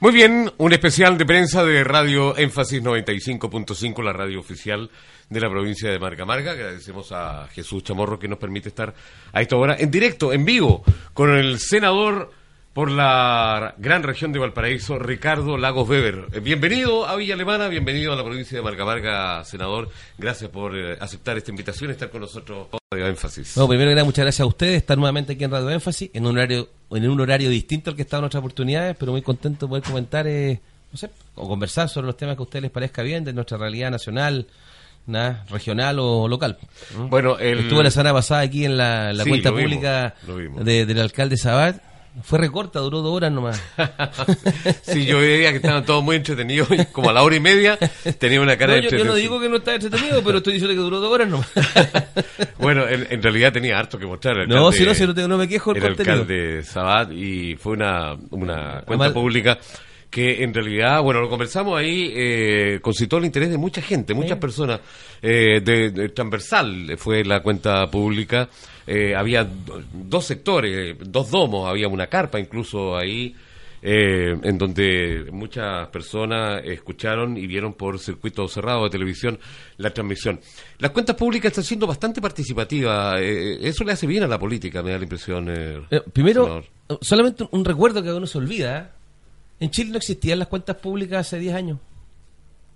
Muy bien, un especial de prensa de Radio Énfasis 95.5, la radio oficial de la provincia de Marca Marca. Agradecemos a Jesús Chamorro que nos permite estar a esta hora en directo, en vivo, con el senador por la gran región de Valparaíso, Ricardo Lagos Weber. Eh, bienvenido a Villa Alemana, bienvenido a la provincia de Marca Marca, senador. Gracias por eh, aceptar esta invitación y estar con nosotros en Radio Énfasis. No, primero que nada, muchas gracias a ustedes, estar nuevamente aquí en Radio Énfasis, en un horario, en un horario distinto al que estaban otras oportunidades, pero muy contento de poder comentar, eh, no sé, o conversar sobre los temas que a ustedes les parezca bien de nuestra realidad nacional, nada, regional o local. Bueno, el... estuve la semana pasada aquí en la, cuenta pública del alcalde Sabat fue recorta, duró dos horas nomás. sí, yo veía que estaban todos muy entretenidos y como a la hora y media tenía una cara de yo, yo no digo que no estaba entretenido, pero estoy diciendo que duró dos horas nomás. bueno, en, realidad tenía harto que mostrar. no, si no, si no, no me quejo el, el alcalde Sabat y fue una, una cuenta pública que en realidad, bueno, lo conversamos ahí, eh, concitó el interés de mucha gente, muchas personas, eh, de, transversal fue la cuenta pública, eh, había dos sectores, dos domos, había una carpa incluso ahí, eh, en donde muchas personas escucharon y vieron por circuito cerrado de televisión la transmisión. Las cuentas públicas están siendo bastante participativas, eso le hace bien a la política, me da la impresión. primero, solamente un recuerdo que uno se olvida, en Chile no existían las cuentas públicas hace 10 años.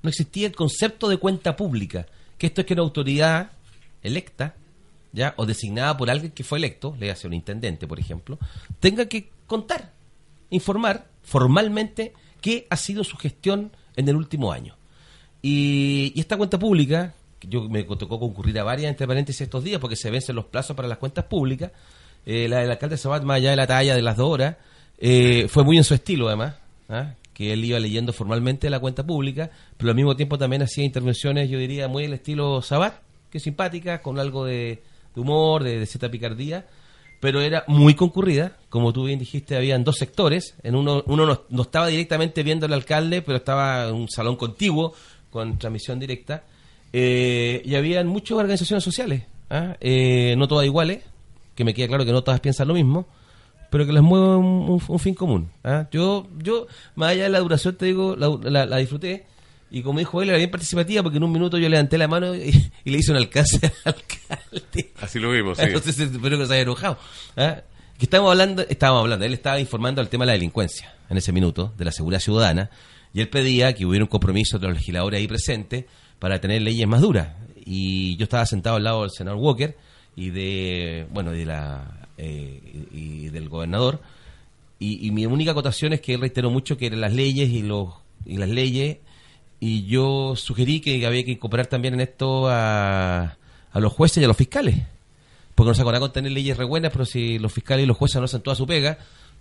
No existía el concepto de cuenta pública, que esto es que una autoridad electa, ya o designada por alguien que fue electo, le hace un intendente, por ejemplo, tenga que contar, informar formalmente qué ha sido su gestión en el último año. Y, esta cuenta pública, yo me tocó concurrir a varias, entre paréntesis, estos días, porque se vencen los plazos para las cuentas públicas, eh, la del alcalde Sabat, más allá de la talla de las dos horas, eh, fue muy en su estilo, además. ¿ah? que él iba leyendo formalmente la cuenta pública, pero al mismo tiempo también hacía intervenciones, yo diría, muy el estilo Sabat, que es simpática, con algo de, humor, de, cierta picardía, pero era muy concurrida, como tú bien dijiste, habían dos sectores, en uno, uno no, estaba directamente viendo al alcalde, pero estaba en un salón contiguo, con transmisión directa, eh, y habían muchas organizaciones sociales, ¿ah? eh, no todas iguales, que me queda claro que no todas piensan lo mismo, pero que les mueva un, fin común. ¿ah? Yo, yo, más allá de la duración, te digo, la, disfruté. Y como dijo él, era bien participativa porque en un minuto yo levanté la mano y, le hice un alcance al alcalde. Así lo vimos, sí. Entonces espero que se haya enojado. ¿ah? Que estábamos hablando, estábamos hablando, él estaba informando al tema de la delincuencia en ese minuto, de la seguridad ciudadana, y él pedía que hubiera un compromiso de los legisladores ahí presentes para tener leyes más duras. Y yo estaba sentado al lado del senador Walker y de, bueno, de la eh, y, del gobernador. Y, mi única acotación es que él reiteró mucho que eran las leyes y, los, y las leyes. Y yo sugerí que había que incorporar también en esto a, a los jueces y a los fiscales. Porque no se acordará con tener leyes re buenas, pero si los fiscales y los jueces no hacen toda su pega,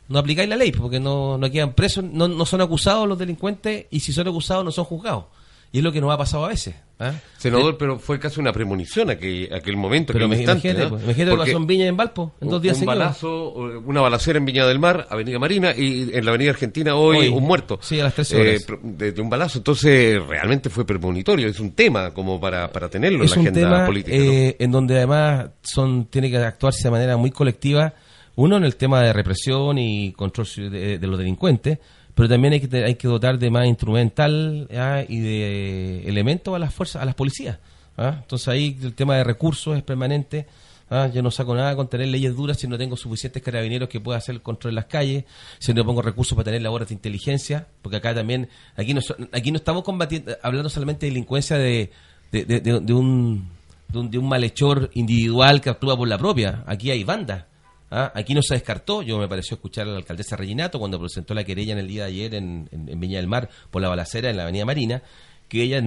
no aplicáis la ley, porque no, no quedan presos, no, no son acusados los delincuentes, y si son acusados no son juzgados. Y es lo que nos ha pasado a veces. ¿ah? Senador, pero fue casi una premonición aquel, aquel momento. Pero me, imagínate, ¿no? imagínate lo que en Viña y en Valpo, en dos días Un balazo, una balacera en Viña del Mar, Avenida Marina, y en la Avenida Argentina hoy, un muerto. Sí, a las 13 horas. Eh, de, un balazo. Entonces, realmente fue premonitorio. Es un tema como para, para tenerlo en la agenda política. Eh, en donde además son tiene que actuarse de manera muy colectiva. Uno, en el tema de represión y control de los delincuentes pero también hay que, hay que dotar de más instrumental y de elementos a las fuerzas, a las policías. ¿ah? Entonces ahí el tema de recursos es permanente. ¿ah? Yo no saco nada con tener leyes duras si no tengo suficientes carabineros que puedan hacer el control en las calles, si no pongo recursos para tener labores de inteligencia, porque acá también, aquí no, aquí no estamos combatiendo, hablando solamente de delincuencia de, de, de, de un, de un malhechor individual que actúa por la propia. Aquí hay bandas ¿Ah? Aquí no se descartó, yo me pareció escuchar a la alcaldesa Reginato cuando presentó la querella en el día de ayer en, Viña del Mar por la balacera en la Avenida Marina, que ella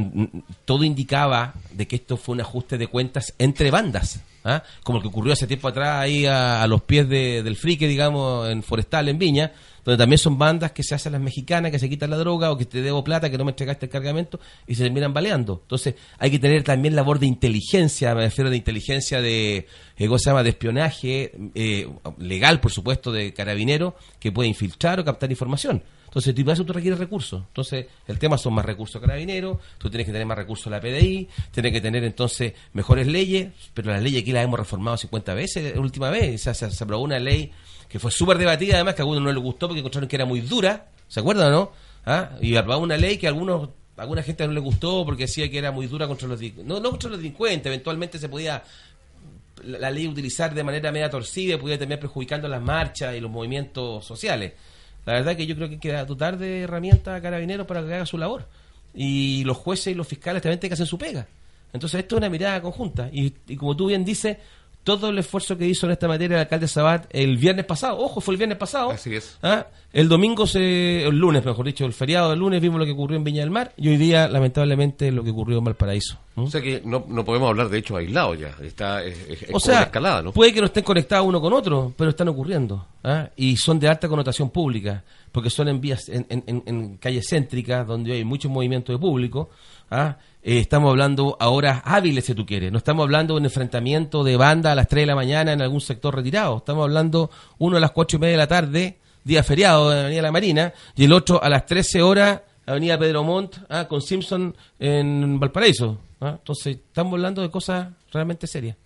todo indicaba de que esto fue un ajuste de cuentas entre bandas, ¿ah? como el que ocurrió hace tiempo atrás ahí a, los pies del frique, digamos, en Forestal, en Viña, donde también son bandas que se hacen las mexicanas, que se quitan la droga o que te debo plata, que no me entregaste el cargamento y se terminan baleando. Entonces hay que tener también labor de inteligencia, me refiero de inteligencia de, eh, ¿cómo se llama?, de espionaje eh, legal, por supuesto, de carabinero, que puede infiltrar o captar información. Entonces, para eso tú requieres recursos. Entonces, el tema son más recursos carabineros, tú tienes que tener más recursos la PDI, tienes que tener entonces mejores leyes, pero las leyes aquí las hemos reformado 50 veces la última vez. se, se aprobó una ley que fue súper debatida, además que a algunos no les gustó porque encontraron que era muy dura, ¿se acuerdan o no? ¿ah? y aprobamos una ley que a algunos alguna gente no le gustó porque decía que era muy dura contra los no contra los delincuentes eventualmente se podía la, ley utilizar de manera media torcida y podía terminar perjudicando las marchas y los movimientos sociales la verdad que yo creo que hay que dotar de herramientas a carabineros para que haga su labor y los jueces y los fiscales también tienen que hacer su pega entonces esto es una mirada conjunta y, y como tú bien dices todo el esfuerzo que hizo en esta materia el alcalde Sabat el viernes pasado, ojo, fue el viernes pasado. Así es. ¿ah? El domingo, se, el lunes, mejor dicho, el feriado del lunes vimos lo que ocurrió en Viña del Mar y hoy día, lamentablemente, lo que ocurrió en Valparaíso. O sea que no, no podemos hablar de hecho aislado ya, está es, o sea, escalada, ¿no? Puede que no estén conectados uno con otro, pero están ocurriendo ¿ah? y son de alta connotación pública, porque son en vías, en, en, en calles céntricas donde hay mucho movimiento de público. ¿ah? Eh, estamos hablando a horas hábiles, si tú quieres. No estamos hablando de un enfrentamiento de banda a las 3 de la mañana en algún sector retirado. Estamos hablando uno a las 4 y media de la tarde, día feriado de Avenida La Marina, y el otro a las 13 horas, Avenida Pedro Montt, ah, con Simpson en Valparaíso. ¿ah? Entonces, estamos hablando de cosas realmente serias.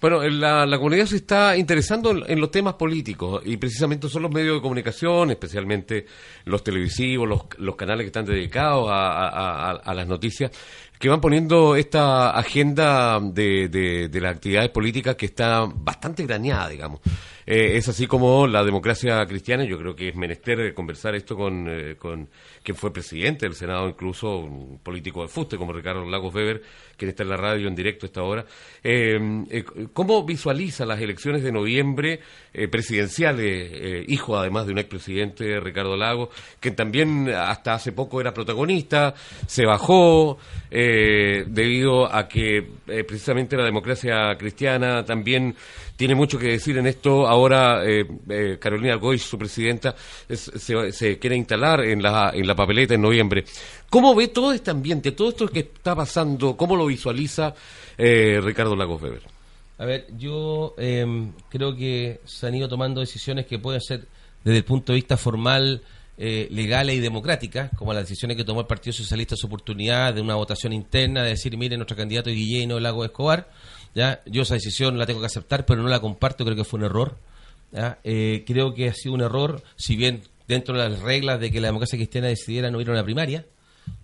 Bueno, la, la, comunidad se está interesando en, los temas políticos y precisamente son los medios de comunicación, especialmente los televisivos, los, los canales que están dedicados a, a las noticias, que van poniendo esta agenda de, de, las actividades políticas que está bastante graneada, digamos. Eh, es así como la democracia cristiana, yo creo que es menester conversar esto con, eh, con quien fue presidente del Senado, incluso un político de fuste como Ricardo Lagos Weber, quien está en la radio en directo esta hora. Eh, ¿Cómo visualiza las elecciones de noviembre presidenciales, hijo además de un expresidente, Ricardo Lagos, que también hasta hace poco era protagonista, se bajó debido a que precisamente la democracia cristiana también tiene mucho que decir en esto. Ahora eh, eh, Carolina Goy, su presidenta, se, quiere instalar en la, en la papeleta en noviembre. ¿Cómo ve todo este ambiente, todo esto que está pasando? ¿Cómo lo visualiza eh, Ricardo Lagos Weber? A ver, yo em, creo que se han ido tomando decisiones que pueden ser, desde el punto de vista formal, legales y democráticas, como las decisiones que tomó el Partido Socialista su oportunidad de una votación interna, de decir, mire, nuestro candidato es Guillermo Lago Escobar, ¿ya? Yo esa decisión la tengo que aceptar, pero no la comparto, creo que fue un error. Eh, creo que ha sido un error, si bien dentro de las reglas de que la democracia cristiana decidiera no ir a una primaria,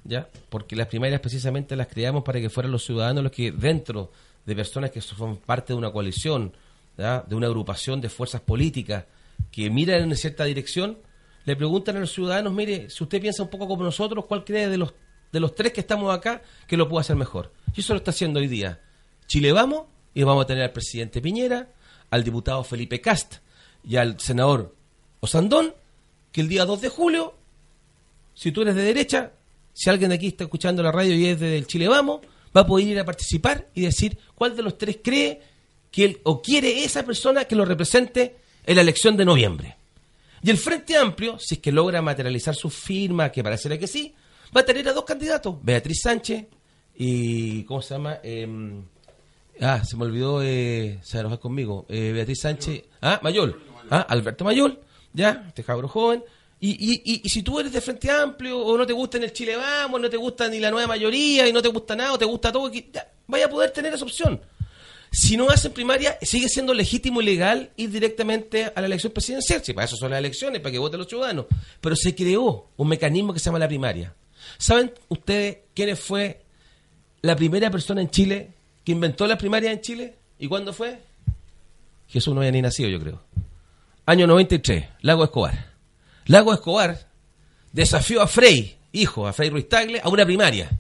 ¿ya? porque las primarias precisamente las creamos para que fueran los ciudadanos los que dentro de personas que son parte de una coalición, de una agrupación de fuerzas políticas que miran en cierta dirección, le preguntan a los ciudadanos, mire, si usted piensa un poco como nosotros, ¿cuál cree de los, de los tres que estamos acá que lo puede hacer mejor? Y eso lo está haciendo hoy día. Chile vamos y vamos a tener al presidente Piñera, al diputado Felipe Cast y al senador Osandón, que el día 2 de julio, si tú eres de derecha, si alguien de aquí está escuchando la radio y es del Chile Vamos, va a poder ir a participar y decir cuál de los tres cree que o quiere esa persona que lo represente en la elección de noviembre. Y el Frente Amplio, si es que logra materializar su firma, que parece que sí, va a tener a dos candidatos, Beatriz Sánchez y, ¿cómo se llama? Eh, Ah, se me olvidó, eh, se enojó conmigo. Eh, Beatriz Sánchez. Ah, Mayol. Ah, Alberto Mayol. Ya, este cabro joven. Y, y, y, si tú eres de Frente Amplio o no te gusta en el Chile Vamos, no te gusta ni la nueva mayoría y no te gusta nada o te gusta todo, ya, vaya a poder tener esa opción. Si no hacen primaria, sigue siendo legítimo y legal ir directamente a la elección presidencial. Si para eso son las elecciones, para que voten los ciudadanos. Pero se creó un mecanismo que se llama la primaria. ¿Saben ustedes quién fue la primera persona en Chile que inventó las primarias en Chile. ¿Y cuándo fue? Jesús no había ni nacido, yo creo. Año 93, Lago Escobar. Lago Escobar desafió a Frey, hijo, a Frey Ruiz Tagle, a una primaria.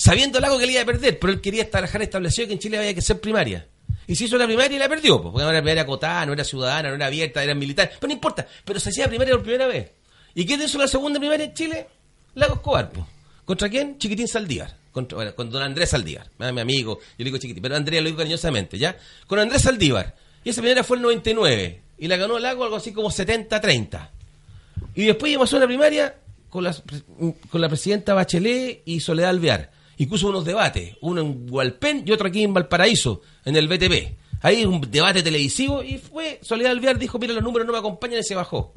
Sabiendo Lago que le iba a perder, pero él quería estar establecido que en Chile había que ser primaria. Y se hizo la primaria y la perdió, porque no era acotada, no era ciudadana, no era abierta, era militar. Pero no importa, pero se hacía primaria por primera vez. ¿Y quién hizo la segunda primaria en Chile? Lago Escobar. ¿Contra quién? Chiquitín Saldívar con don Andrés Saldívar, mi amigo, yo le digo chiquitito, pero Andrés lo digo cariñosamente, ¿ya? Con Andrés Saldívar. Y esa primera fue el 99. Y la ganó lago algo así como 70-30. Y después íbamos a una primaria con la, con la presidenta Bachelet y Soledad Alvear. Incluso unos debates, uno en Hualpén y otro aquí en Valparaíso, en el BTP. Ahí un debate televisivo y fue, Soledad Alvear dijo, mira, los números no me acompañan y se bajó.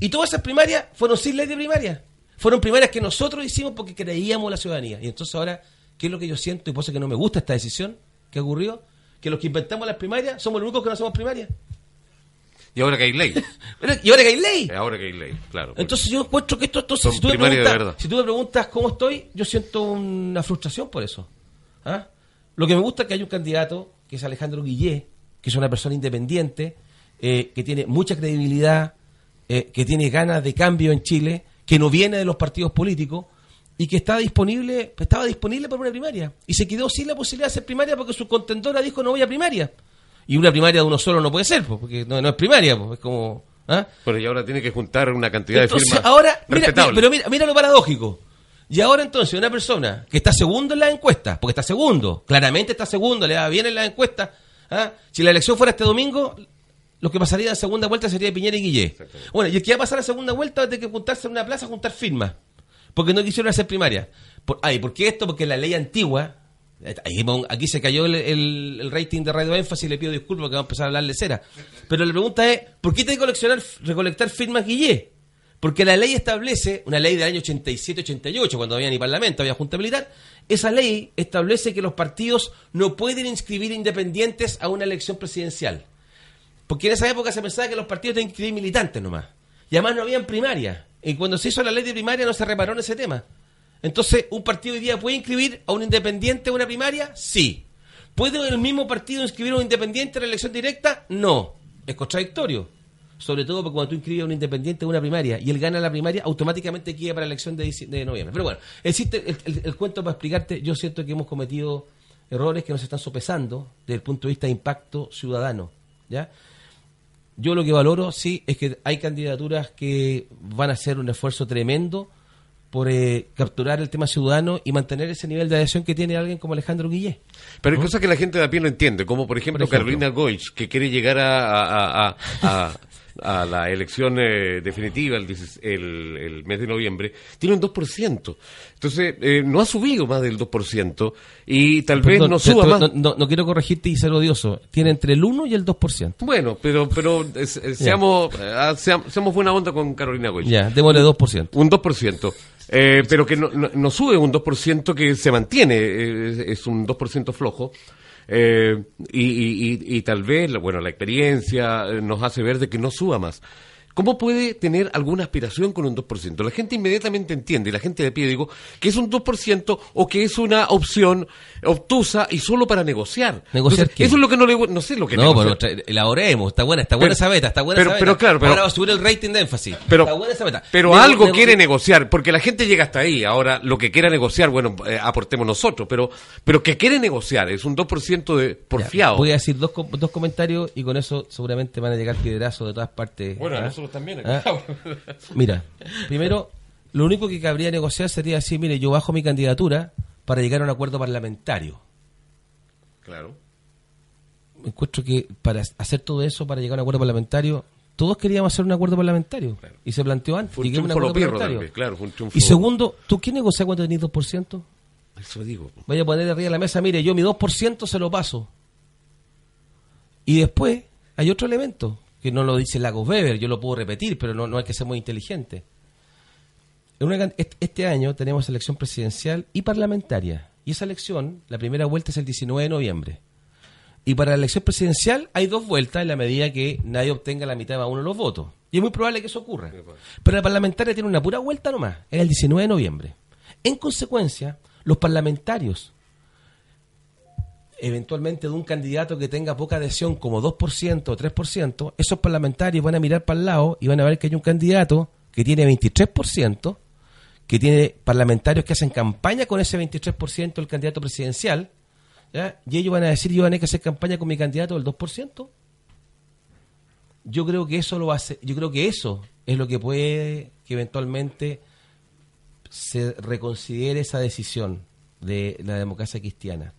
Y todas esas primarias fueron sin ley de primaria. Fueron primarias que nosotros hicimos porque creíamos la ciudadanía. Y entonces ahora, ¿qué es lo que yo siento? Y por eso que no me gusta esta decisión que ocurrió, que los que inventamos las primarias somos los únicos que no hacemos primarias. Y ahora que hay ley. y ahora que hay ley. Ahora que hay ley, claro. Entonces yo encuentro que esto, entonces, si tú, me preguntas, si tú me preguntas cómo estoy, yo siento una frustración por eso. ¿Ah? Lo que me gusta es que hay un candidato, que es Alejandro Guillé, que es una persona independiente, eh, que tiene mucha credibilidad, eh, que tiene ganas de cambio en Chile, que no viene de los partidos políticos y que está disponible, estaba disponible para una primaria. Y se quedó sin la posibilidad de hacer primaria porque su contendora dijo no voy a primaria. Y una primaria de uno solo no puede ser, porque no, es primaria, es como... ¿ah? Pero y ahora tiene que juntar una cantidad de firmas ahora, mira, pero mira, mira lo paradójico. Y ahora entonces una persona que está segundo en la encuesta, porque está segundo, claramente está segundo, le va bien en la encuesta, ¿ah? si la elección fuera este domingo, lo que pasaría en segunda vuelta sería Piñera y Guillé. Bueno, y el que va a pasar a segunda vuelta va a tener que juntarse en una plaza a juntar firmas, porque no quisieron hacer primaria. Por, ay, ¿por qué esto? Porque la ley antigua Aquí se cayó el, rating de Radio Énfasis y le pido disculpas porque vamos a empezar a hablar de cera. Pero la pregunta es, ¿por qué tiene que coleccionar, recolectar firmas Guillé? Porque la ley establece, una ley del año 87-88, cuando había ni parlamento, había junta militar, esa ley establece que los partidos no pueden inscribir independientes a una elección presidencial. Porque en esa época se pensaba que los partidos tenían que inscribir militantes nomás. Y además no habían primaria. Y cuando se hizo la ley de primaria no se reparó en ese tema. Entonces, ¿un partido hoy día puede inscribir a un independiente en una primaria? Sí. ¿Puede el mismo partido inscribir a un independiente en la elección directa? No. Es contradictorio. Sobre todo porque cuando tú inscribes a un independiente en una primaria y él gana la primaria, automáticamente queda para la elección de, noviembre. Pero bueno, existe el, cuento para explicarte. Yo siento que hemos cometido errores que nos están sopesando desde el punto de vista de impacto ciudadano. ¿ya? Yo lo que valoro, sí, es que hay candidaturas que van a hacer un esfuerzo tremendo por eh, capturar el tema ciudadano y mantener ese nivel de adhesión que tiene alguien como Alejandro Guillé. Pero hay cosas que la gente de a pie no entiende, como por ejemplo, Carolina Goich, que quiere llegar a, a la elección eh, definitiva el, el, mes de noviembre, tiene un 2%. Entonces, eh, no ha subido más del 2% y tal vez no suba más. No, quiero corregirte y ser odioso. Tiene entre el 1 y el 2%. Bueno, pero pero eh, seamos, seamos buena onda con Carolina Goy. Ya, démosle 2%. Un 2%. Pero que no, no, sube un 2% que se mantiene, es un 2% flojo. Eh, y, y, tal vez, bueno, la experiencia eh, nos hace ver de que no suba más. ¿Cómo puede tener alguna aspiración con un 2%? La gente inmediatamente entiende, y la gente de pie digo, que es un 2% o que es una opción obtusa y solo para negociar. ¿Negociar qué? Eso es lo que no le no sé lo que No, pero elaboremos, está buena, está buena esa beta, está buena pero, esa Pero claro, pero ahora va a subir el rating de énfasis. Pero, está buena esa beta. Pero algo quiere negociar, porque la gente llega hasta ahí. Ahora, lo que quiera negociar, bueno, eh, aportemos nosotros, pero pero que quiere negociar, es un 2% de porfiado. voy a decir dos, dos comentarios y con eso seguramente van a llegar piedrazos de todas partes. Bueno, ¿ah? nosotros también. ¿Ah? Mira, primero, lo único que cabría negociar sería decir, mire, yo bajo mi candidatura para llegar a un acuerdo parlamentario. Claro. Encuentro que para hacer todo eso, para llegar a un acuerdo parlamentario, todos queríamos hacer un acuerdo parlamentario. Y se planteó antes. Fue un, un claro, fue un Y segundo, ¿tú quién negocia cuando tenés 2%? Eso digo. Vaya a poner arriba de la mesa, mire, yo mi 2% se lo paso. Y después hay otro elemento que no lo dice Lagos Weber, yo lo puedo repetir, pero no, no hay que ser muy inteligente. este año tenemos elección presidencial y parlamentaria. Y esa elección, la primera vuelta es el 19 de noviembre. Y para la elección presidencial hay dos vueltas en la medida que nadie obtenga la mitad de uno de los votos. Y es muy probable que eso ocurra. Pero la parlamentaria tiene una pura vuelta nomás, es el 19 de noviembre. En consecuencia, los parlamentarios eventualmente de un candidato que tenga poca adhesión como 2% o 3%, esos parlamentarios van a mirar para el lado y van a ver que hay un candidato que tiene 23%, que tiene parlamentarios que hacen campaña con ese 23% del candidato presidencial, y ellos van a decir, yo van a hacer campaña con mi candidato del 2%. Yo creo que eso lo hace, yo creo que eso es lo que puede que eventualmente se reconsidere esa decisión de la democracia cristiana.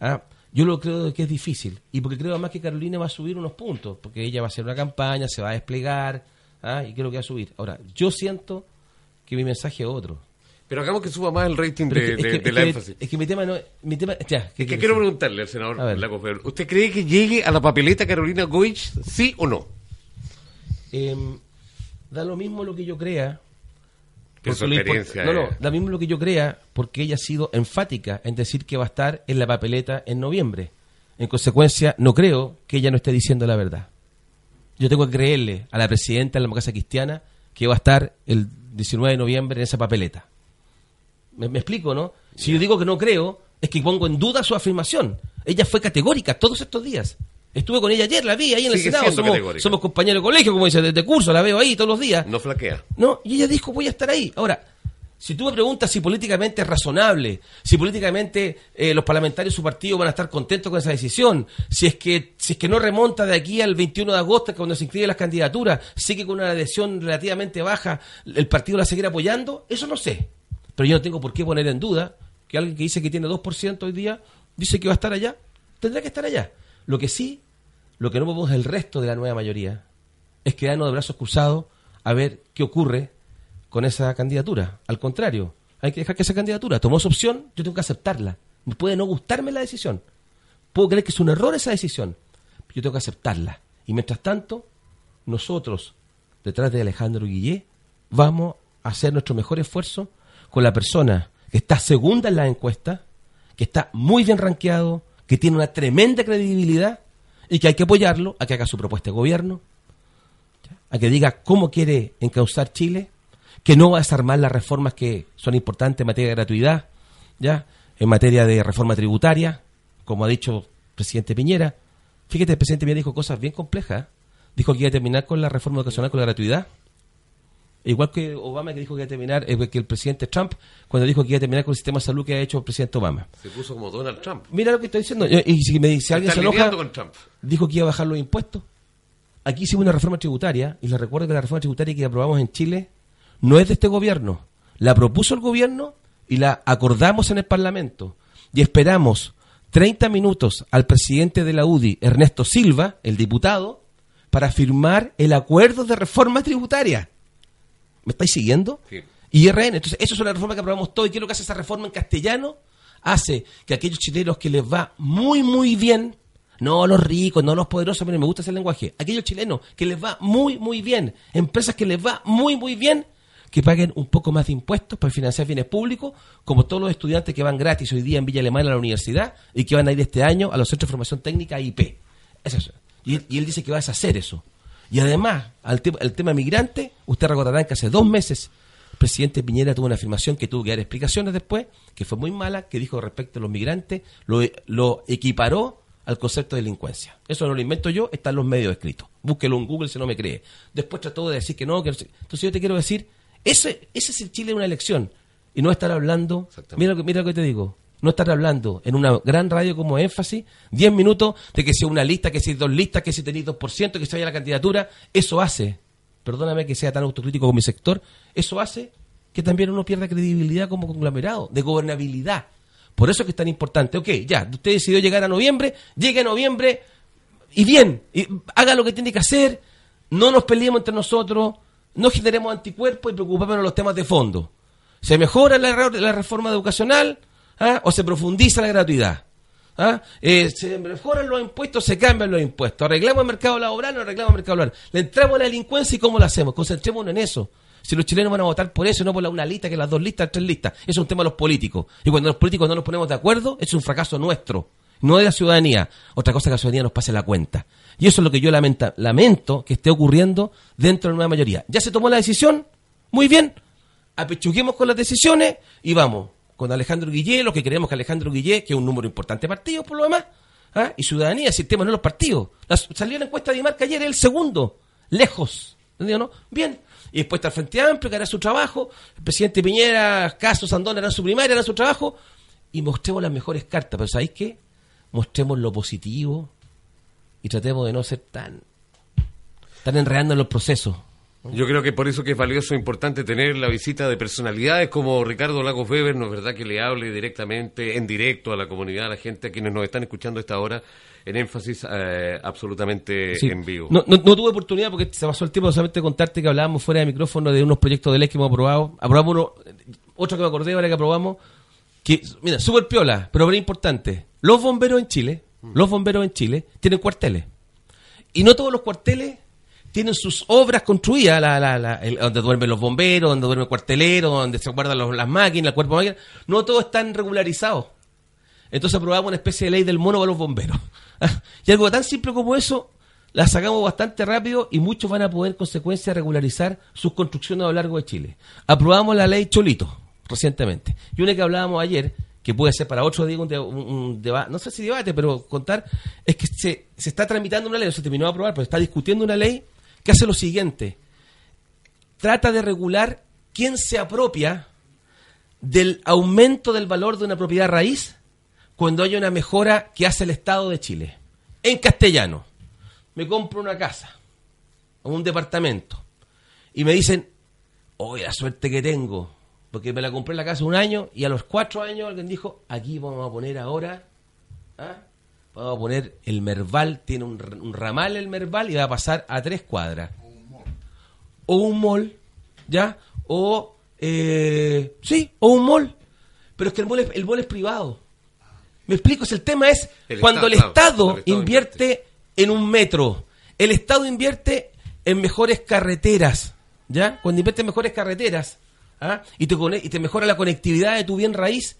¿Ah? Yo lo creo que es difícil. Y porque creo además que Carolina va a subir unos puntos. Porque ella va a hacer una campaña, se va a desplegar. ¿ah? Y creo que va a subir. Ahora, yo siento que mi mensaje es otro. Pero hagamos que suba más el rating de, la énfasis. Es que mi tema no. Mi tema, ya, es que quiero preguntarle al senador ¿Usted cree que llegue a la papeleta Carolina Goich, sí o no? Em, da lo mismo lo que yo crea experiencia. No, no, da mismo lo que yo crea, porque ella ha sido enfática en decir que va a estar en la papeleta en noviembre. En consecuencia, no creo que ella no esté diciendo la verdad. yo tengo que creerle a la presidenta de la democracia cristiana que va a estar el 19 de noviembre en esa papeleta. ¿Me, explico, no? Si yo digo que no creo, es que pongo en duda su afirmación. Ella fue categórica todos estos días. Estuve con ella ayer, la vi ahí en el Senado. Somos, compañeros de colegio, como dice, de curso, la veo ahí todos los días. No flaquea. No, y ella dijo, voy a estar ahí. Ahora, si tú me preguntas si políticamente es razonable, si políticamente eh, los parlamentarios de su partido van a estar contentos con esa decisión, si es que si es que no remonta de aquí al 21 de agosto, cuando se inscriben las candidaturas, sigue con una adhesión relativamente baja, el partido la seguirá apoyando, eso no sé. Pero yo no tengo por qué poner en duda que alguien que dice que tiene 2% hoy día, dice que va a estar allá, tendrá que estar allá. Lo que sí, lo que no podemos el resto de la nueva mayoría, es quedarnos de brazos cruzados a ver qué ocurre con esa candidatura. Al contrario, hay que dejar que esa candidatura tomó su opción, yo tengo que aceptarla. Puede no gustarme la decisión. Puedo creer que es un error esa decisión. Yo tengo que aceptarla. Y mientras tanto, nosotros, detrás de Alejandro Guillé, vamos a hacer nuestro mejor esfuerzo con la persona que está segunda en la encuesta, que está muy bien rankeado, que tiene una tremenda credibilidad y que hay que apoyarlo a que haga su propuesta de gobierno, a que diga cómo quiere encauzar Chile que no va a desarmar las reformas que son importantes en materia de gratuidad, ya en materia de reforma tributaria, como ha dicho el presidente Piñera. Fíjate, el presidente Piñera dijo cosas bien complejas. Dijo que iba a terminar con la reforma educacional con la gratuidad. Igual que Obama que dijo que iba a terminar, eh, que el presidente Trump, cuando dijo que iba a terminar con el sistema de salud que ha hecho el presidente Obama. Se puso como Donald Trump. Mira lo que estoy diciendo. Y si me dice alguien se enoja, dijo que iba a bajar los impuestos. Aquí hicimos una reforma tributaria, y les recuerdo que la reforma tributaria que aprobamos en Chile no es de este gobierno. La propuso el gobierno y la acordamos en el Parlamento. Y esperamos 30 minutos al presidente de la UDI, Ernesto Silva, el diputado, para firmar el acuerdo de reforma tributaria. ¿Me estáis siguiendo? Sí. Y RN, entonces, eso es una reforma que aprobamos todo. ¿Y qué es lo que hace esa reforma en castellano? Hace que aquellos chilenos que les va muy, muy bien, no los ricos, no los poderosos, pero me gusta ese lenguaje, aquellos chilenos que les va muy, muy bien, empresas que les va muy, muy bien, que paguen un poco más de impuestos para financiar bienes públicos, como todos los estudiantes que van gratis hoy día en Villa Alemana a la universidad y que van a ir este año a los centros de formación técnica IP. eso. Y, él dice que va a hacer eso. Y además, al el tema migrante, usted recordará que hace dos meses el presidente Piñera tuvo una afirmación que tuvo que dar explicaciones después, que fue muy mala, que dijo respecto a los migrantes, lo, lo equiparó al concepto de delincuencia. Eso no lo invento yo, está en los medios escritos. Búsquelo en Google si no me cree. Después trató de decir que no, que no Entonces yo te quiero decir ese, ese es el Chile de una elección. Y no estar hablando, mira mira lo que te digo, no estar hablando en una gran radio como énfasis, 10 minutos de que sea una lista, que si dos listas, que si tenéis 2%, que se vaya la candidatura, eso hace, perdóname que sea tan autocrítico con mi sector, eso hace que también uno pierda credibilidad como conglomerado, de gobernabilidad. Por eso es que es tan importante. Ok, ya, usted decidió llegar a noviembre, llegue a noviembre y bien, y haga lo que tiene que hacer, no nos peleemos entre nosotros, no generemos anticuerpos y preocupémonos los temas de fondo. ¿Se mejora la reforma educacional ¿Ah? o se profundiza la gratuidad? ¿Ah? Eh, se mejoran los impuestos, se cambian los impuestos. Arreglamos el mercado laboral, no arreglamos el mercado laboral. Le entramos a la delincuencia y cómo lo hacemos. Concentrémonos en eso. Si los chilenos van a votar por eso, no por la una lista, que las dos listas, tres listas. Es un tema de los políticos. Y cuando los políticos no nos ponemos de acuerdo, es un fracaso nuestro, no de la ciudadanía. Otra cosa que la ciudadanía nos pase la cuenta. Y eso es lo que yo lamenta, lamento que esté ocurriendo dentro de la nueva mayoría. Ya se tomó la decisión, muy bien, apechuguemos con las decisiones y vamos con Alejandro Guillé, lo que queremos que Alejandro Guillé, que es un número importante de partidos por lo demás, ¿ah? y ciudadanía, sistema no los partidos. salió la encuesta de Marca ayer, el segundo, lejos. ¿Entendido, no? Bien. Y después está el Frente Amplio, que hará su trabajo, el presidente Piñera, Caso, Sandón harán su primaria, harán su trabajo, y mostremos las mejores cartas. Pero ¿sabéis qué? Mostremos lo positivo, y tratemos de no ser tan, tan enredando en los procesos. Yo creo que por eso que es valioso e importante tener la visita de personalidades como Ricardo Lagos Weber, ¿no es verdad? Que le hable directamente, en directo a la comunidad, a la gente, a quienes nos están escuchando a esta hora, en énfasis eh, absolutamente en vivo. No, no, tuve oportunidad porque se pasó el tiempo solamente contarte que hablábamos fuera de micrófono de unos proyectos de ley que hemos aprobado. Aprobamos uno, otro que me acordé ahora que aprobamos, que, mira, súper piola, pero muy importante. Los bomberos en Chile los bomberos en Chile tienen cuarteles. Y no todos los cuarteles tienen sus obras construidas, donde duermen los bomberos, donde duerme el cuartelero, donde se guardan las máquinas, el cuerpo de máquinas. No todos están regularizados. Entonces aprobamos una especie de ley del mono para los bomberos. y algo tan simple como eso, la sacamos bastante rápido y muchos van a poder, en consecuencia, regularizar sus construcciones a lo largo de Chile. Aprobamos la ley Cholito recientemente. Y una que hablábamos ayer, que puede ser para otro día un, debate, no sé si debate, pero contar, es que se, se está tramitando una ley, no se terminó de aprobar, pero está discutiendo una ley que hace lo siguiente. Trata de regular quién se apropia del aumento del valor de una propiedad raíz cuando haya una mejora que hace el Estado de Chile. En castellano, me compro una casa o un departamento y me dicen, oye, la suerte que tengo, porque me la compré en la casa un año y a los cuatro años alguien dijo, aquí vamos a poner ahora, ¿ah? Vamos a poner el Merval, tiene un, ramal el Merval y va a pasar a tres cuadras. O un mall, ¿ya? O, eh, sí, o un mall. Pero es que el mall es, el mall es privado. Me explico, el tema es cuando el Estado, invierte en un metro, el Estado invierte en mejores carreteras, ¿ya? Cuando invierte en mejores carreteras, ¿ah? y, te, y te mejora la conectividad de tu bien raíz,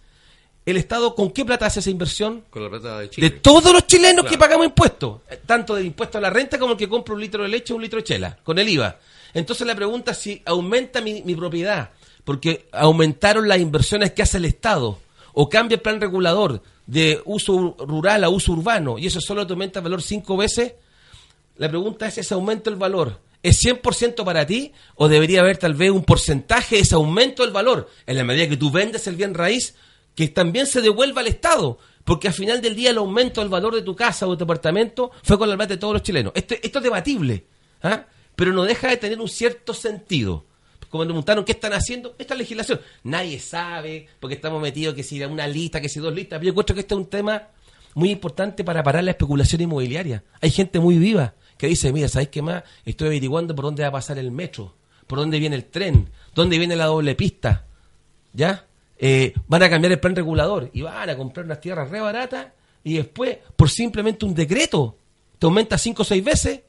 ¿el Estado con qué plata hace esa inversión? Con la plata de Chile. De todos los chilenos que pagamos impuestos, tanto del impuesto a la renta como el que compra un litro de leche o un litro de chela, con el IVA. Entonces la pregunta es si aumenta mi, mi propiedad, porque aumentaron las inversiones que hace el Estado, o cambia el plan regulador de uso rural a uso urbano, y eso solo te aumenta el valor cinco veces, la pregunta es, ¿ese aumento del valor es 100% para ti o debería haber tal vez un porcentaje de ese aumento del valor en la medida que tú vendes el bien raíz que también se devuelva al Estado? Porque al final del día el aumento del valor de tu casa o de tu apartamento fue con la plata de todos los chilenos. Esto, esto es debatible, ¿ah? pero no deja de tener un cierto sentido. Como me preguntaron qué están haciendo, esta legislación. Nadie sabe, porque estamos metidos que si una lista, que si dos listas. Yo encuentro que este es un tema muy importante para parar la especulación inmobiliaria. Hay gente muy viva que dice, mira, ¿sabéis qué más? Estoy averiguando por dónde va a pasar el metro, por dónde viene el tren, dónde viene la doble pista. ¿Ya? Eh, van a cambiar el plan regulador y van a comprar unas tierras re baratas y después, por simplemente un decreto, te aumenta cinco o seis veces.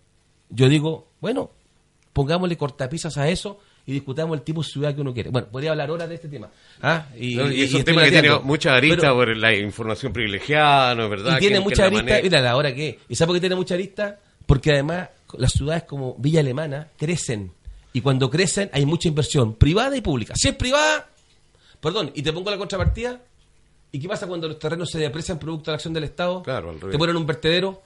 Yo digo, bueno, pongámosle cortapisas a eso y discutamos el tipo de ciudad que uno quiere. Bueno, podría hablar horas de este tema. ¿Ah? Y, es un tema que tiene mucha arista por la información privilegiada, ¿no es verdad? Y tiene mucha arista, mira, la hora que. ¿Y sabe por qué tiene mucha arista? Porque además las ciudades como Villa Alemana crecen. Y cuando crecen hay mucha inversión privada y pública. Si es privada, perdón, y te pongo la contrapartida, ¿y qué pasa cuando los terrenos se deprecian producto de la acción del Estado? Claro, al Te ponen un vertedero.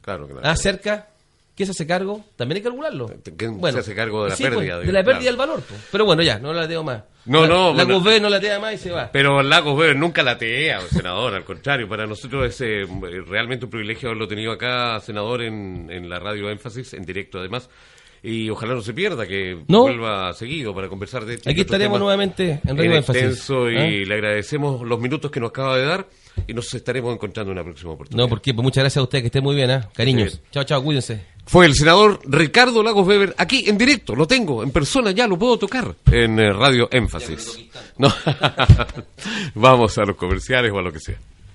Claro, claro. Ah, cerca. ¿Qué se hace cargo? También hay que calcularlo. ¿Quién se hace cargo de la pérdida? Pues, de, la pérdida del valor. Pero bueno, ya, no la tengo más. No, no. La B no latea más y se va. Pero Lagos B nunca latea, senador. al contrario, para nosotros es eh, realmente un privilegio haberlo tenido acá, senador, en, en la radio Énfasis, en directo además y ojalá no se pierda, que vuelva seguido para conversar de esto. Aquí estaremos nuevamente en Radio Énfasis. y ¿eh? le agradecemos los minutos que nos acaba de dar y nos estaremos encontrando en una próxima oportunidad. No, porque pues muchas gracias a usted, que esté muy bien, ¿eh? cariños. Chao, chao, cuídense. Fue el senador Ricardo Lagos Weber, aquí en directo, lo tengo, en persona, ya lo puedo tocar en eh, Radio Énfasis. No. Vamos a los comerciales o a lo que sea.